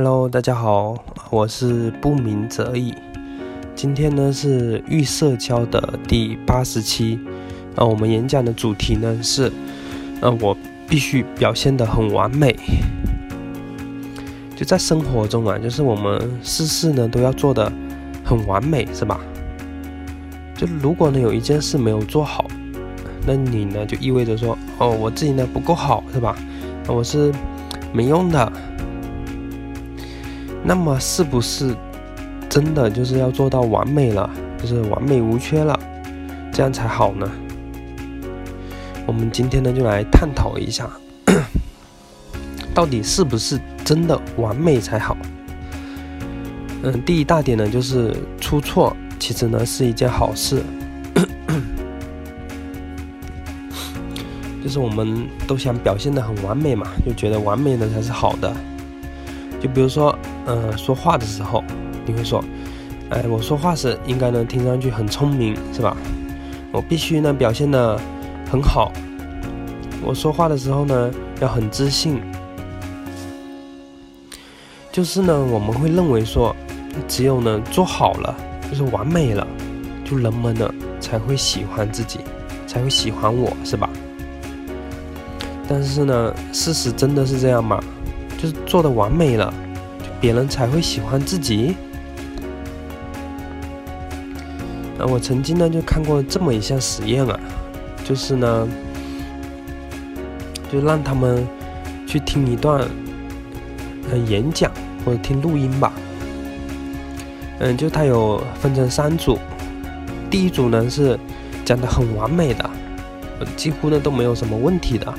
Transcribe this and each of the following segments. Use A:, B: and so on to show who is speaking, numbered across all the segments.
A: Hello，大家好，我是不鸣则已。今天呢是预社交的第八十期，呃，我们演讲的主题呢是，呃，我必须表现得很完美。就在生活中啊，就是我们事事呢都要做的很完美，是吧？就如果呢有一件事没有做好，那你呢就意味着说，哦，我自己呢不够好，是吧？我是没用的。那么是不是真的就是要做到完美了，就是完美无缺了，这样才好呢？我们今天呢就来探讨一下，到底是不是真的完美才好？嗯，第一大点呢就是出错，其实呢是一件好事，就是我们都想表现的很完美嘛，就觉得完美的才是好的。就比如说，呃，说话的时候，你会说，哎，我说话时应该呢听上去很聪明，是吧？我必须呢表现的很好。我说话的时候呢要很自信。就是呢，我们会认为说，只有呢做好了，就是完美了，就人们呢才会喜欢自己，才会喜欢我，是吧？但是呢，事实真的是这样吗？就是做的完美了，别人才会喜欢自己。啊，我曾经呢就看过这么一项实验啊，就是呢，就让他们去听一段呃演讲或者听录音吧。嗯，就他有分成三组，第一组呢是讲的很完美的，几乎呢都没有什么问题的。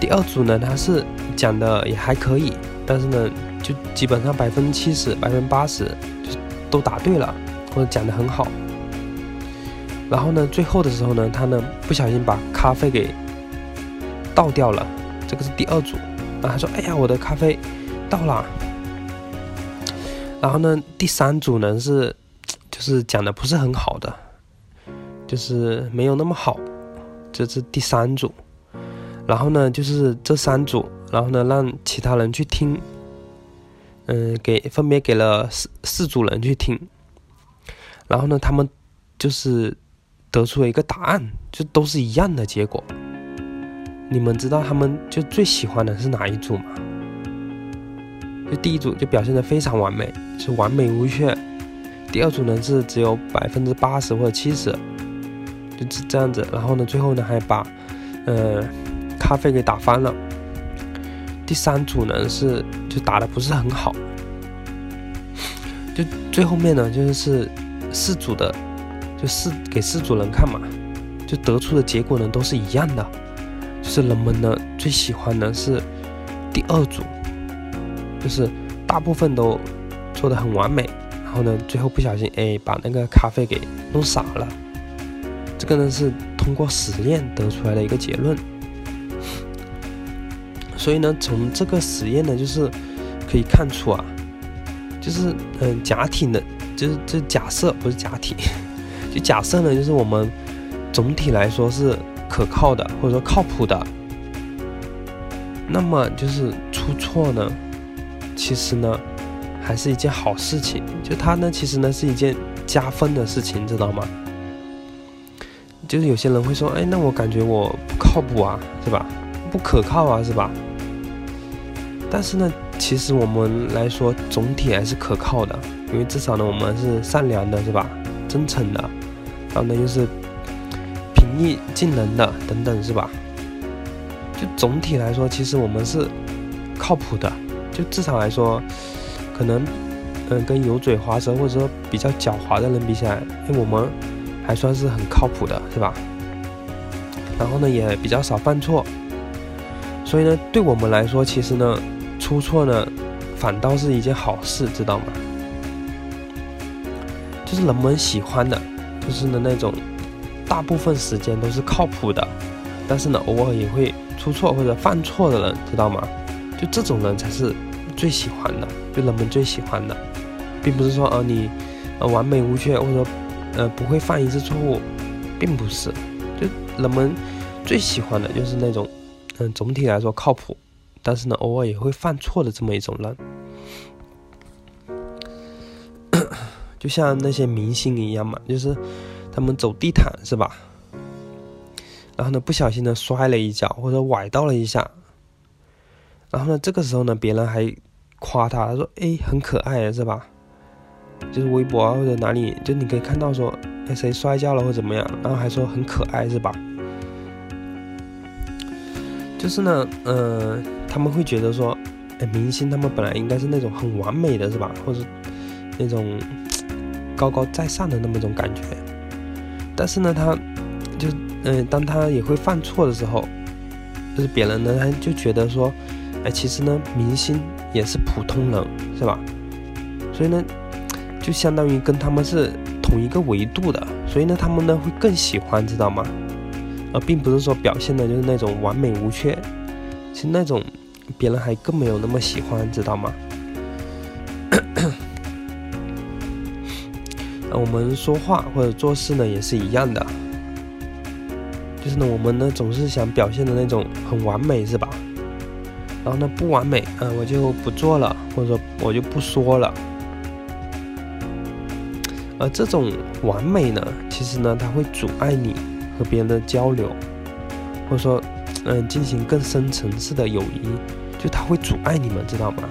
A: 第二组呢，他是讲的也还可以，但是呢，就基本上百分之七十、百分之八十就都答对了，或者讲的很好。然后呢，最后的时候呢，他呢不小心把咖啡给倒掉了，这个是第二组。啊，他说：“哎呀，我的咖啡倒了。”然后呢，第三组呢是就是讲的不是很好的，就是没有那么好，这是第三组。然后呢，就是这三组，然后呢，让其他人去听，嗯，给分别给了四四组人去听，然后呢，他们就是得出了一个答案，就都是一样的结果。你们知道他们就最喜欢的是哪一组吗？就第一组就表现的非常完美，是完美无缺。第二组呢是只有百分之八十或者七十，就是这样子。然后呢，最后呢还把，呃。咖啡给打翻了。第三组呢是就打的不是很好，就最后面呢就是四组的，就四给四组人看嘛，就得出的结果呢都是一样的，就是人们呢最喜欢的是第二组，就是大部分都做的很完美，然后呢最后不小心哎把那个咖啡给弄洒了，这个呢是通过实验得出来的一个结论。所以呢，从这个实验呢，就是可以看出啊，就是嗯，假体呢，就是这假设不是假体，就假设呢，就是我们总体来说是可靠的，或者说靠谱的。那么就是出错呢，其实呢，还是一件好事情。就它呢，其实呢是一件加分的事情，知道吗？就是有些人会说，哎，那我感觉我不靠谱啊，是吧？不可靠啊，是吧？但是呢，其实我们来说总体还是可靠的，因为至少呢我们是善良的，是吧？真诚的，然后呢又是平易近人的等等，是吧？就总体来说，其实我们是靠谱的，就至少来说，可能嗯跟油嘴滑舌或者说比较狡猾的人比起来，哎我们还算是很靠谱的，是吧？然后呢也比较少犯错，所以呢对我们来说，其实呢。出错呢，反倒是一件好事，知道吗？就是人们喜欢的，就是呢那种大部分时间都是靠谱的，但是呢偶尔也会出错或者犯错的人，知道吗？就这种人才是最喜欢的，就人们最喜欢的，并不是说呃你呃完美无缺或者说呃不会犯一次错误，并不是，就人们最喜欢的就是那种嗯总体来说靠谱。但是呢，偶尔也会犯错的这么一种人。就像那些明星一样嘛，就是他们走地毯是吧？然后呢，不小心的摔了一跤，或者崴到了一下。然后呢，这个时候呢，别人还夸他，他说：“哎，很可爱，是吧？”就是微博啊或者哪里，就你可以看到说，哎，谁摔跤了或怎么样，然后还说很可爱，是吧？就是呢，嗯，他们会觉得说，哎，明星他们本来应该是那种很完美的是吧？或者那种高高在上的那么一种感觉。但是呢，他就，嗯，当他也会犯错的时候，就是别人呢，他就觉得说，哎，其实呢，明星也是普通人，是吧？所以呢，就相当于跟他们是同一个维度的，所以呢，他们呢会更喜欢，知道吗？而并不是说表现的就是那种完美无缺，其实那种别人还更没有那么喜欢，知道吗？我们说话或者做事呢也是一样的，就是呢我们呢总是想表现的那种很完美，是吧？然后呢不完美，嗯，我就不做了，或者说我就不说了。而这种完美呢，其实呢它会阻碍你。和别人的交流，或者说，嗯，进行更深层次的友谊，就他会阻碍你们，知道吗？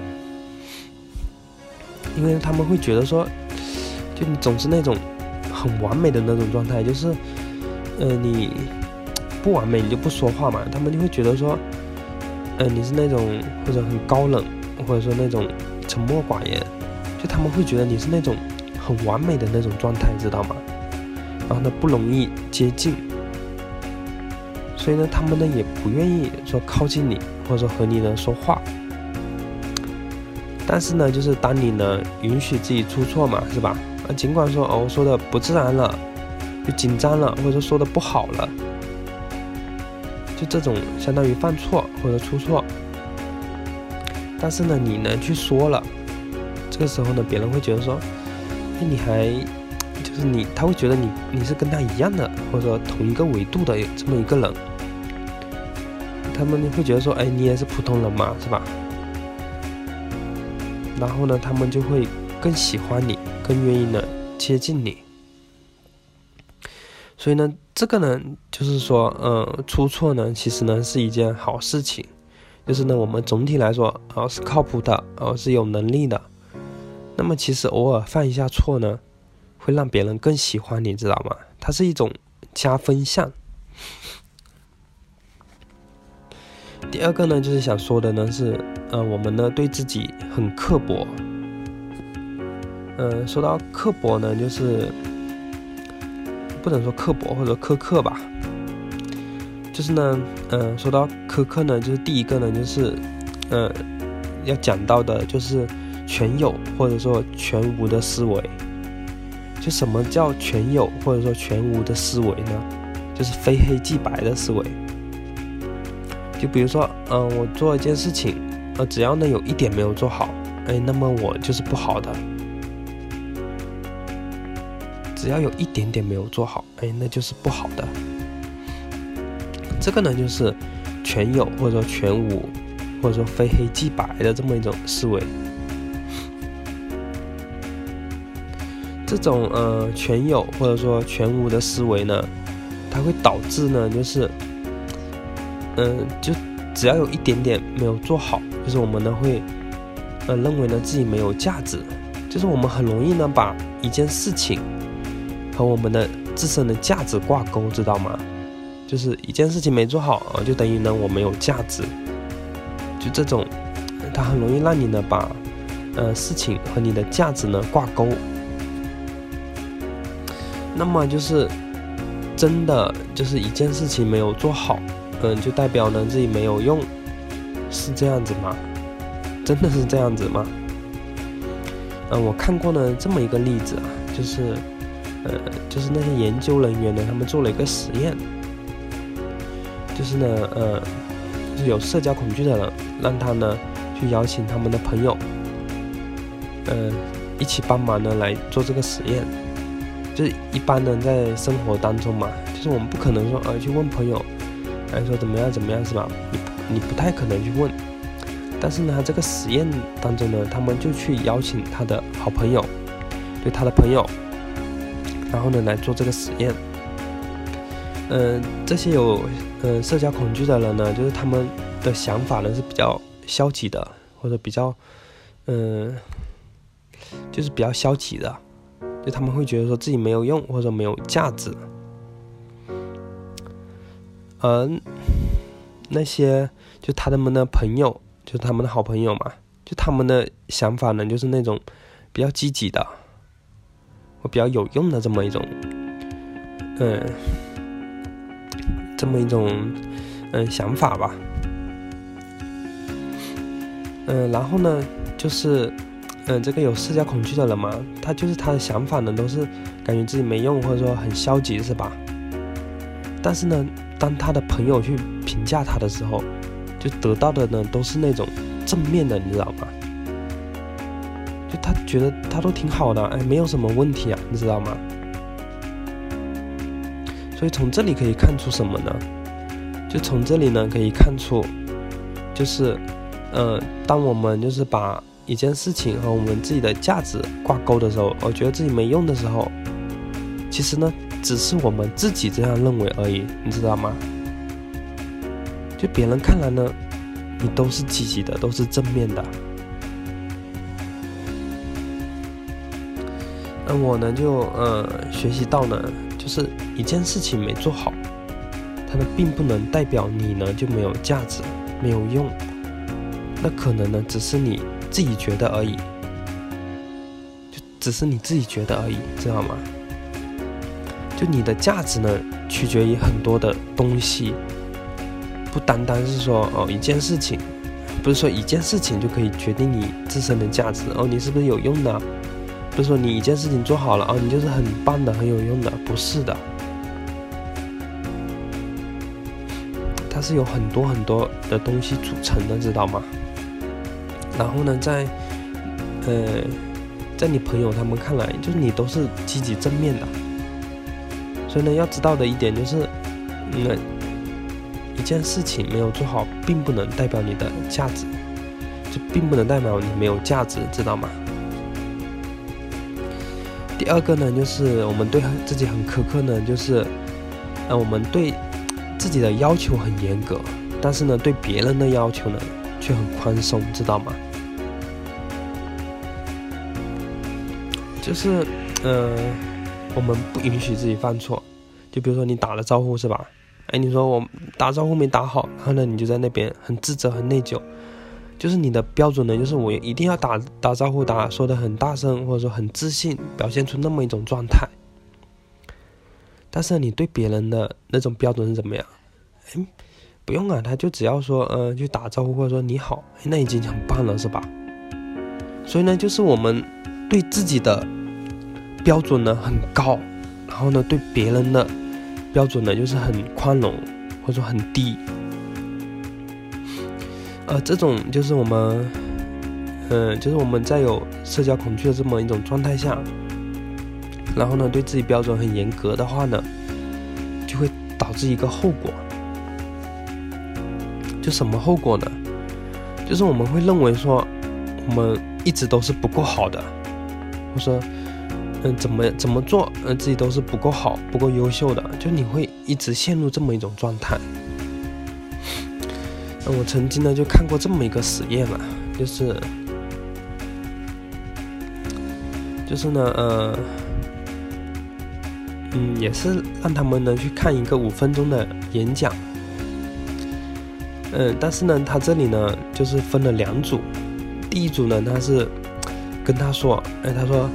A: 因为他们会觉得说，就你总是那种很完美的那种状态，就是，呃，你不完美你就不说话嘛，他们就会觉得说，嗯，你是那种或者很高冷，或者说那种沉默寡言，就他们会觉得你是那种很完美的那种状态，知道吗？然后呢，不容易接近。所以呢，他们呢也不愿意说靠近你，或者说和你呢说话。但是呢，就是当你呢允许自己出错嘛，是吧？啊，尽管说哦，我说的不自然了，就紧张了，或者说说的不好了，就这种相当于犯错或者出错。但是呢，你呢去说了，这个时候呢，别人会觉得说，哎，你还就是你，他会觉得你你是跟他一样的，或者说同一个维度的这么一个人。他们会觉得说，哎，你也是普通人嘛，是吧？然后呢，他们就会更喜欢你，更愿意呢接近你。所以呢，这个呢，就是说，呃，出错呢，其实呢是一件好事情。就是呢，我们总体来说，啊，是靠谱的，啊，是有能力的。那么，其实偶尔犯一下错呢，会让别人更喜欢你，知道吗？它是一种加分项。第二个呢，就是想说的呢是，呃，我们呢对自己很刻薄。嗯，说到刻薄呢，就是不能说刻薄或者说苛刻吧，就是呢，嗯，说到苛刻呢，就是第一个呢，就是，呃，要讲到的就是全有或者说全无的思维。就什么叫全有或者说全无的思维呢？就是非黑即白的思维。就比如说，嗯，我做一件事情，呃，只要呢有一点没有做好，哎，那么我就是不好的。只要有一点点没有做好，哎，那就是不好的。这个呢就是全有或者说全无，或者说非黑即白的这么一种思维。这种呃全有或者说全无的思维呢，它会导致呢就是。嗯，就只要有一点点没有做好，就是我们呢会，呃，认为呢自己没有价值，就是我们很容易呢把一件事情和我们的自身的价值挂钩，知道吗？就是一件事情没做好啊，就等于呢我没有价值，就这种，它很容易让你呢把，呃，事情和你的价值呢挂钩。那么就是真的就是一件事情没有做好。嗯，就代表呢自己没有用，是这样子吗？真的是这样子吗？嗯，我看过呢这么一个例子啊，就是，呃，就是那些研究人员呢，他们做了一个实验，就是呢，呃，就是有社交恐惧的人，让他呢去邀请他们的朋友，呃，一起帮忙呢来做这个实验。就是一般呢在生活当中嘛，就是我们不可能说呃去问朋友。来说怎么样怎么样是吧？你你不太可能去问，但是呢，这个实验当中呢，他们就去邀请他的好朋友，对他的朋友，然后呢来做这个实验。嗯，这些有嗯社交恐惧的人呢，就是他们的想法呢是比较消极的，或者比较嗯，就是比较消极的，就他们会觉得说自己没有用或者没有价值。而那些就他们的朋友，就他们的好朋友嘛，就他们的想法呢，就是那种比较积极的，或比较有用的这么一种，嗯。这么一种嗯想法吧，嗯，然后呢，就是嗯这个有社交恐惧的人嘛，他就是他的想法呢都是感觉自己没用或者说很消极是吧？但是呢，当他的朋友去评价他的时候，就得到的呢都是那种正面的，你知道吗？就他觉得他都挺好的，哎，没有什么问题啊，你知道吗？所以从这里可以看出什么呢？就从这里呢可以看出，就是，呃，当我们就是把一件事情和我们自己的价值挂钩的时候，我觉得自己没用的时候，其实呢只是我们自己这样认为而已，你知道吗？就别人看来呢，你都是积极的，都是正面的。那我呢就呃学习到呢。就是一件事情没做好，它呢并不能代表你呢就没有价值、没有用，那可能呢只是你自己觉得而已，就只是你自己觉得而已，知道吗？就你的价值呢取决于很多的东西，不单单是说哦一件事情，不是说一件事情就可以决定你自身的价值哦，你是不是有用的？不是说你一件事情做好了啊，你就是很棒的、很有用的，不是的。它是有很多很多的东西组成的，知道吗？然后呢，在呃，在你朋友他们看来，就是你都是积极正面的。所以呢，要知道的一点就是，那一件事情没有做好，并不能代表你的价值，就并不能代表你没有价值，知道吗？第二个呢，就是我们对自己很苛刻呢，就是，呃，我们对自己的要求很严格，但是呢，对别人的要求呢却很宽松，知道吗？就是，呃，我们不允许自己犯错，就比如说你打了招呼是吧？哎，你说我打招呼没打好，然后呢，你就在那边很自责、很内疚。就是你的标准呢，就是我一定要打打招呼，打说的很大声，或者说很自信，表现出那么一种状态。但是你对别人的那种标准是怎么样？哎，不用啊，他就只要说，呃，去打招呼或者说你好，那已经很棒了，是吧？所以呢，就是我们对自己的标准呢很高，然后呢对别人的标准呢就是很宽容，或者说很低。呃，这种就是我们，嗯，就是我们在有社交恐惧的这么一种状态下，然后呢，对自己标准很严格的话呢，就会导致一个后果。就什么后果呢？就是我们会认为说，我们一直都是不够好的，或者说，嗯，怎么怎么做，嗯，自己都是不够好、不够优秀的，就你会一直陷入这么一种状态。那我曾经呢就看过这么一个实验嘛，就是，就是呢，呃，嗯，也是让他们呢去看一个五分钟的演讲，嗯，但是呢，他这里呢就是分了两组，第一组呢他是跟他说，哎，他说，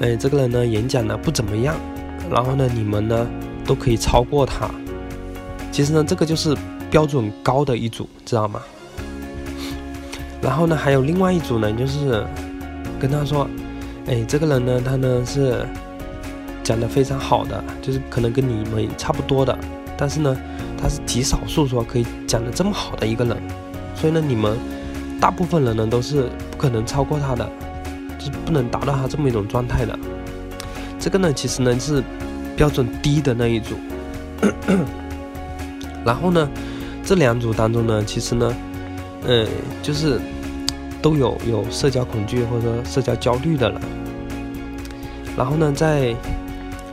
A: 哎，这个人呢演讲呢不怎么样，然后呢你们呢都可以超过他，其实呢这个就是。标准高的一组，知道吗？然后呢，还有另外一组呢，就是跟他说：“哎，这个人呢，他呢是讲的非常好的，就是可能跟你们差不多的，但是呢，他是极少数说可以讲的这么好的一个人，所以呢，你们大部分人呢都是不可能超过他的，是不能达到他这么一种状态的。这个呢，其实呢是标准低的那一组。然后呢？”这两组当中呢，其实呢，呃，就是都有有社交恐惧或者说社交焦虑的人。然后呢，在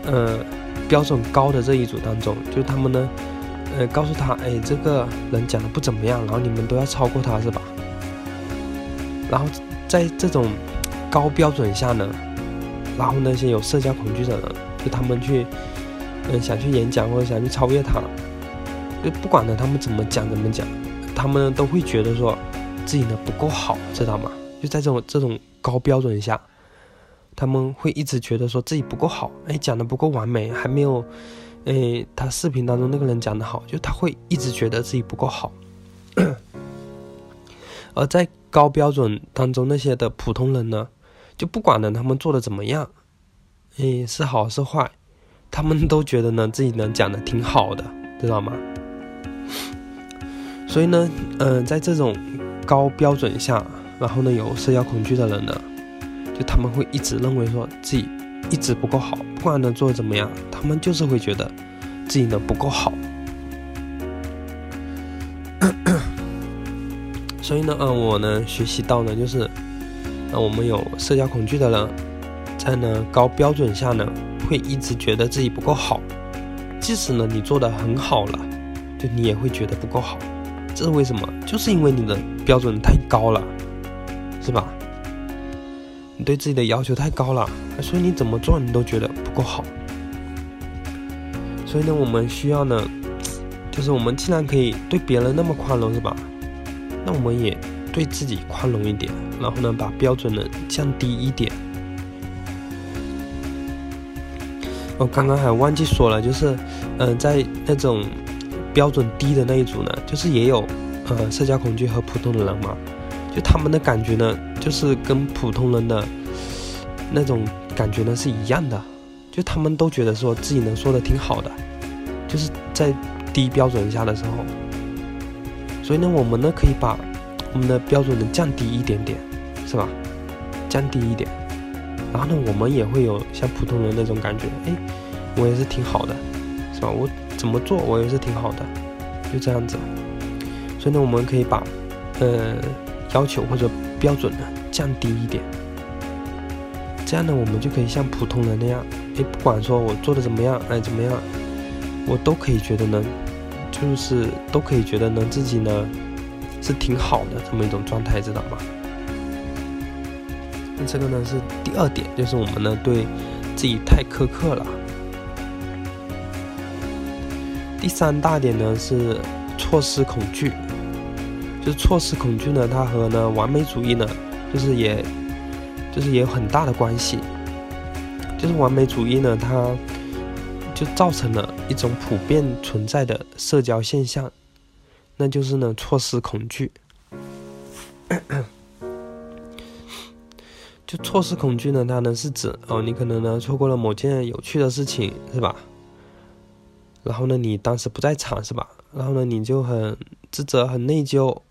A: 呃标准高的这一组当中，就他们呢，呃告诉他，哎，这个人讲的不怎么样，然后你们都要超过他是吧？然后在这种高标准下呢，然后那些有社交恐惧的人，就他们去，嗯，想去演讲或者想去超越他，就不管呢他们怎么讲怎么讲，他们都会觉得说自己呢不够好，知道吗？就在这种这种高标准下。他们会一直觉得说自己不够好，哎，讲的不够完美，还没有，哎，他视频当中那个人讲的好，就他会一直觉得自己不够好。而在高标准当中那些的普通人呢，就不管呢他们做的怎么样，哎，是好是坏，他们都觉得呢自己能讲的挺好的，知道吗？所以呢，嗯，在这种高标准下，然后呢有社交恐惧的人呢。就他们会一直认为说自己一直不够好，不管能做的怎么样，他们就是会觉得自己呢不够好。所以呢，嗯，我呢学习到呢，就是，那，我们有社交恐惧的人，在呢高标准下呢，会一直觉得自己不够好，即使呢你做的很好了，就你也会觉得不够好。这是为什么？就是因为你的标准太高了，是吧？你对自己的要求太高了，所以你怎么做你都觉得不够好。所以呢，我们需要呢，就是我们既然可以对别人那么宽容，是吧？那我们也对自己宽容一点，然后呢，把标准呢降低一点。我刚刚还忘记说了，就是，嗯，在那种标准低的那一组呢，就是也有呃社交恐惧和普通的人嘛。就他们的感觉呢，就是跟普通人的那种感觉呢是一样的，就他们都觉得说自己能说的挺好的，就是在低标准下的时候，所以呢，我们呢可以把我们的标准能降低一点点，是吧？降低一点，然后呢，我们也会有像普通人那种感觉，哎，我也是挺好的，是吧？我怎么做我也是挺好的，就这样子。所以呢，我们可以把，呃。要求或者标准呢降低一点，这样呢我们就可以像普通人那样，哎，不管说我做的怎么样，哎怎么样，我都可以觉得能，就是都可以觉得能自己呢是挺好的这么一种状态，知道吗？那这个呢是第二点，就是我们呢对自己太苛刻了。第三大点呢是错失恐惧。就是错失恐惧呢，它和呢完美主义呢，就是也，就是也有很大的关系。就是完美主义呢，它就造成了一种普遍存在的社交现象，那就是呢错失恐惧。就错失恐惧呢，它呢是指哦，你可能呢错过了某件有趣的事情，是吧？然后呢，你当时不在场，是吧？然后呢，你就很自责、很内疚。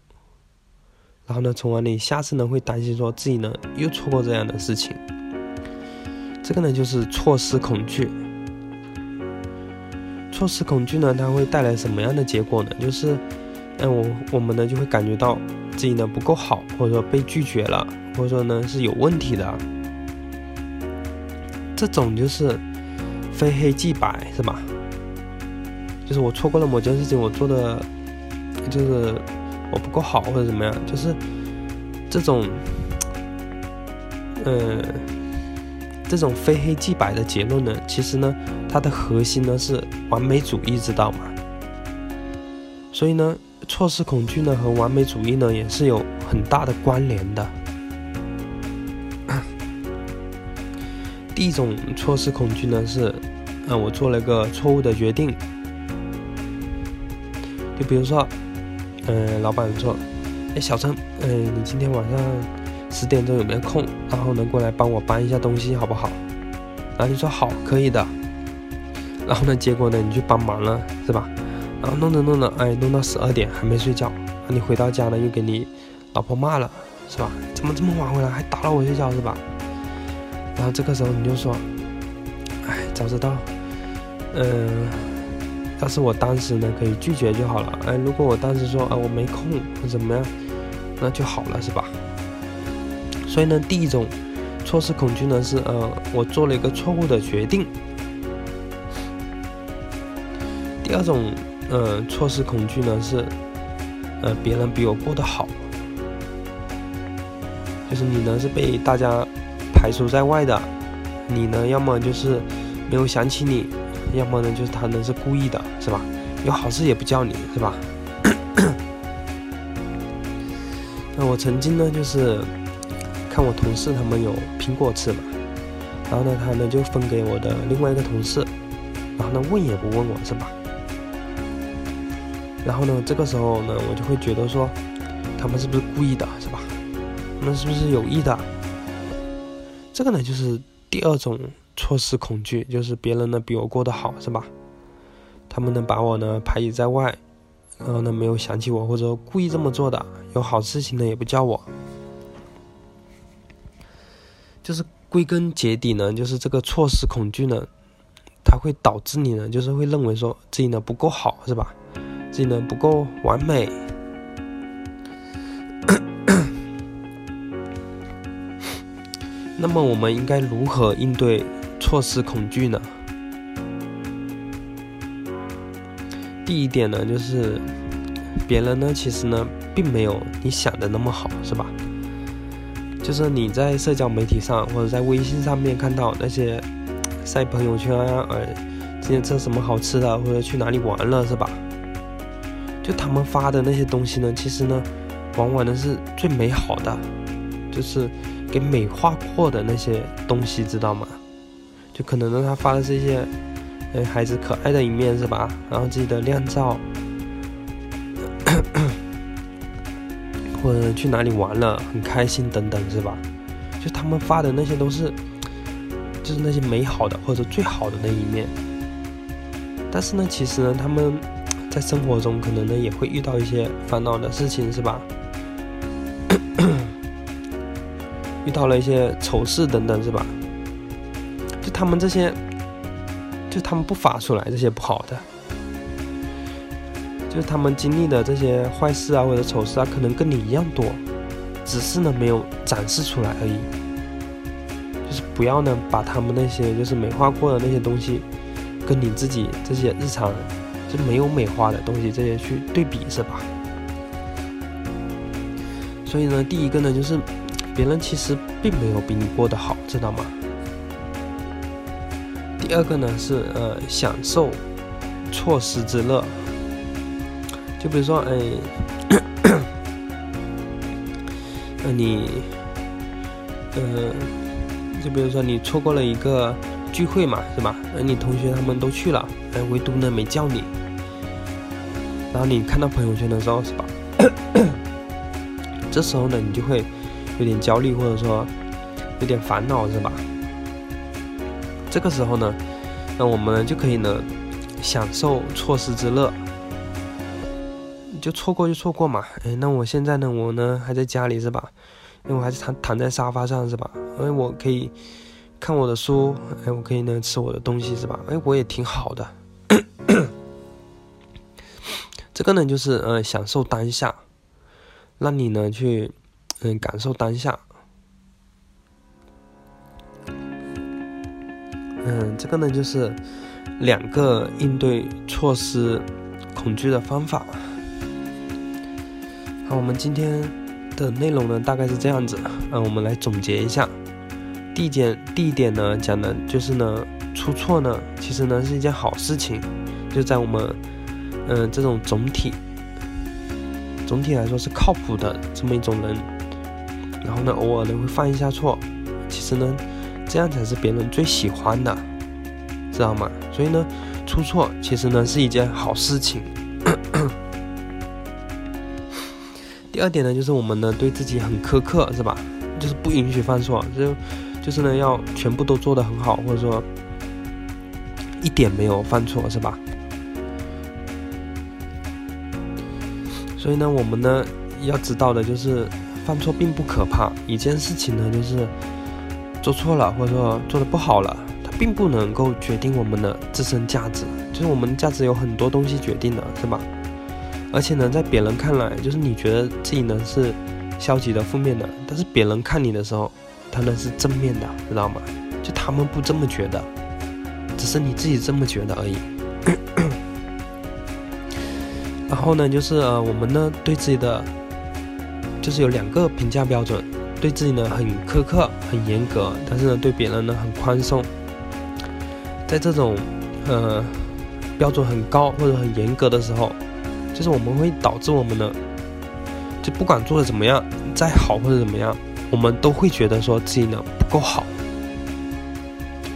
A: 然后呢，从而你下次呢会担心说自己呢又错过这样的事情，这个呢就是错失恐惧。错失恐惧呢，它会带来什么样的结果呢？就是，嗯，我我们呢就会感觉到自己呢不够好，或者说被拒绝了，或者说呢是有问题的。这种就是非黑即白，是吧？就是我错过了某件事情，我做的就是。我不够好或者怎么样，就是这种，呃，这种非黑即白的结论呢，其实呢，它的核心呢是完美主义，知道吗？所以呢，错失恐惧呢和完美主义呢也是有很大的关联的。第一种错失恐惧呢是，嗯，我做了一个错误的决定，就比如说。嗯，老板说：“哎，小陈，嗯，你今天晚上十点钟有没有空？然后能过来帮我搬一下东西，好不好？”然后你说：“好，可以的。”然后呢，结果呢，你去帮忙了，是吧？然后弄着弄着，哎，弄到十二点还没睡觉。那你回到家呢，又给你老婆骂了，是吧？怎么这么晚回来，还打扰我睡觉，是吧？然后这个时候你就说：“哎，早知道，嗯。”要是我当时呢可以拒绝就好了，哎，如果我当时说啊我没空或怎么样，那就好了是吧？所以呢，第一种错失恐惧呢是呃，我做了一个错误的决定。第二种呃错失恐惧呢是呃别人比我过得好，就是你呢是被大家排除在外的，你呢要么就是没有想起你，要么呢就是他呢是故意的，是吧？有好事也不叫你，是吧？那我曾经呢，就是看我同事他们有苹果吃嘛，然后呢，他呢就分给我的另外一个同事，然后呢问也不问我是吧？然后呢，这个时候呢，我就会觉得说，他们是不是故意的，是吧？他们是不是有意的？这个呢，就是第二种错失恐惧，就是别人呢比我过得好，是吧？他们呢把我呢排挤在外。然后呢，没有想起我，或者故意这么做的，有好事情呢也不叫我，就是归根结底呢，就是这个错失恐惧呢，它会导致你呢，就是会认为说自己呢不够好，是吧？技能不够完美。那么我们应该如何应对错失恐惧呢？第一点呢，就是别人呢，其实呢，并没有你想的那么好，是吧？就是你在社交媒体上或者在微信上面看到那些晒朋友圈啊，呃，今天吃什么好吃的，或者去哪里玩了，是吧？就他们发的那些东西呢，其实呢，往往呢是最美好的，就是给美化过的那些东西，知道吗？就可能呢，他发的这些。哎，孩子可爱的一面是吧？然后自己的靓照，或者去哪里玩了很开心等等是吧？就他们发的那些都是，就是那些美好的或者最好的那一面。但是呢，其实呢，他们在生活中可能呢也会遇到一些烦恼的事情是吧？遇到了一些丑事等等是吧？就他们这些。就他们不发出来这些不好的，就是他们经历的这些坏事啊或者丑事啊，可能跟你一样多，只是呢没有展示出来而已。就是不要呢把他们那些就是美化过的那些东西，跟你自己这些日常就没有美化的东西这些去对比，是吧？所以呢，第一个呢就是别人其实并没有比你过得好，知道吗？第二个呢是呃享受错失之乐，就比如说哎，那 你呃，就比如说你错过了一个聚会嘛，是吧？那你同学他们都去了，哎，唯独呢没叫你，然后你看到朋友圈的时候，是吧？这时候呢你就会有点焦虑，或者说有点烦恼，是吧？这个时候呢，那我们就可以呢享受错失之乐，就错过就错过嘛。哎，那我现在呢，我呢还在家里是吧？因为我还是躺躺在沙发上是吧？因为我可以看我的书，哎，我可以呢吃我的东西是吧？哎，我也挺好的。这个呢就是呃享受当下，让你呢去嗯感受当下。嗯，这个呢就是两个应对措施恐惧的方法。好，我们今天的内容呢大概是这样子。嗯，我们来总结一下。第一点，第一点呢讲的就是呢，出错呢其实呢是一件好事情，就在我们嗯这种总体总体来说是靠谱的这么一种人，然后呢偶尔呢会犯一下错，其实呢。这样才是别人最喜欢的，知道吗？所以呢，出错其实呢是一件好事情。第二点呢，就是我们呢对自己很苛刻，是吧？就是不允许犯错，就就是呢要全部都做得很好，或者说一点没有犯错，是吧？所以呢，我们呢要知道的就是犯错并不可怕，一件事情呢就是。做错了，或者说做的不好了，它并不能够决定我们的自身价值。就是我们价值有很多东西决定的，是吧？而且呢，在别人看来，就是你觉得自己呢是消极的、负面的，但是别人看你的时候，他呢是正面的，知道吗？就他们不这么觉得，只是你自己这么觉得而已。然后呢，就是呃，我们呢对自己的，就是有两个评价标准，对自己呢很苛刻、很严格，但是呢对别人呢很宽松。在这种呃标准很高或者很严格的时候，就是我们会导致我们呢，就不管做的怎么样，再好或者怎么样，我们都会觉得说自己呢不够好。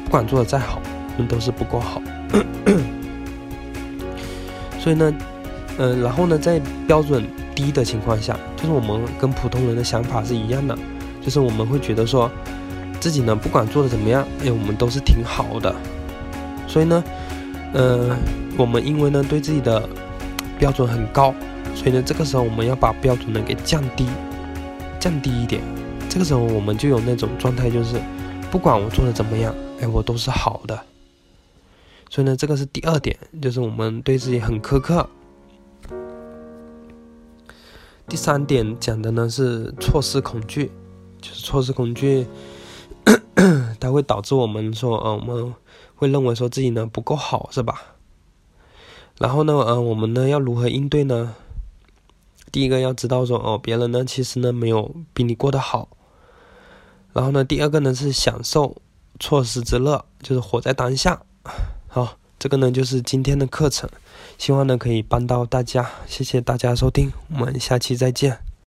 A: 不管做的再好，我们都是不够好。所以呢。嗯，然后呢，在标准低的情况下，就是我们跟普通人的想法是一样的，就是我们会觉得说，自己呢不管做的怎么样，哎，我们都是挺好的。所以呢，呃，我们因为呢对自己的标准很高，所以呢这个时候我们要把标准呢给降低，降低一点。这个时候我们就有那种状态，就是不管我做的怎么样，哎，我都是好的。所以呢，这个是第二点，就是我们对自己很苛刻。第三点讲的呢是错失恐惧，就是错失恐惧，它会导致我们说，呃，我们会认为说自己呢不够好，是吧？然后呢，呃，我们呢要如何应对呢？第一个要知道说，哦，别人呢其实呢没有比你过得好。然后呢，第二个呢是享受错失之乐，就是活在当下。好。这个呢就是今天的课程，希望呢可以帮到大家，谢谢大家收听，我们下期再见。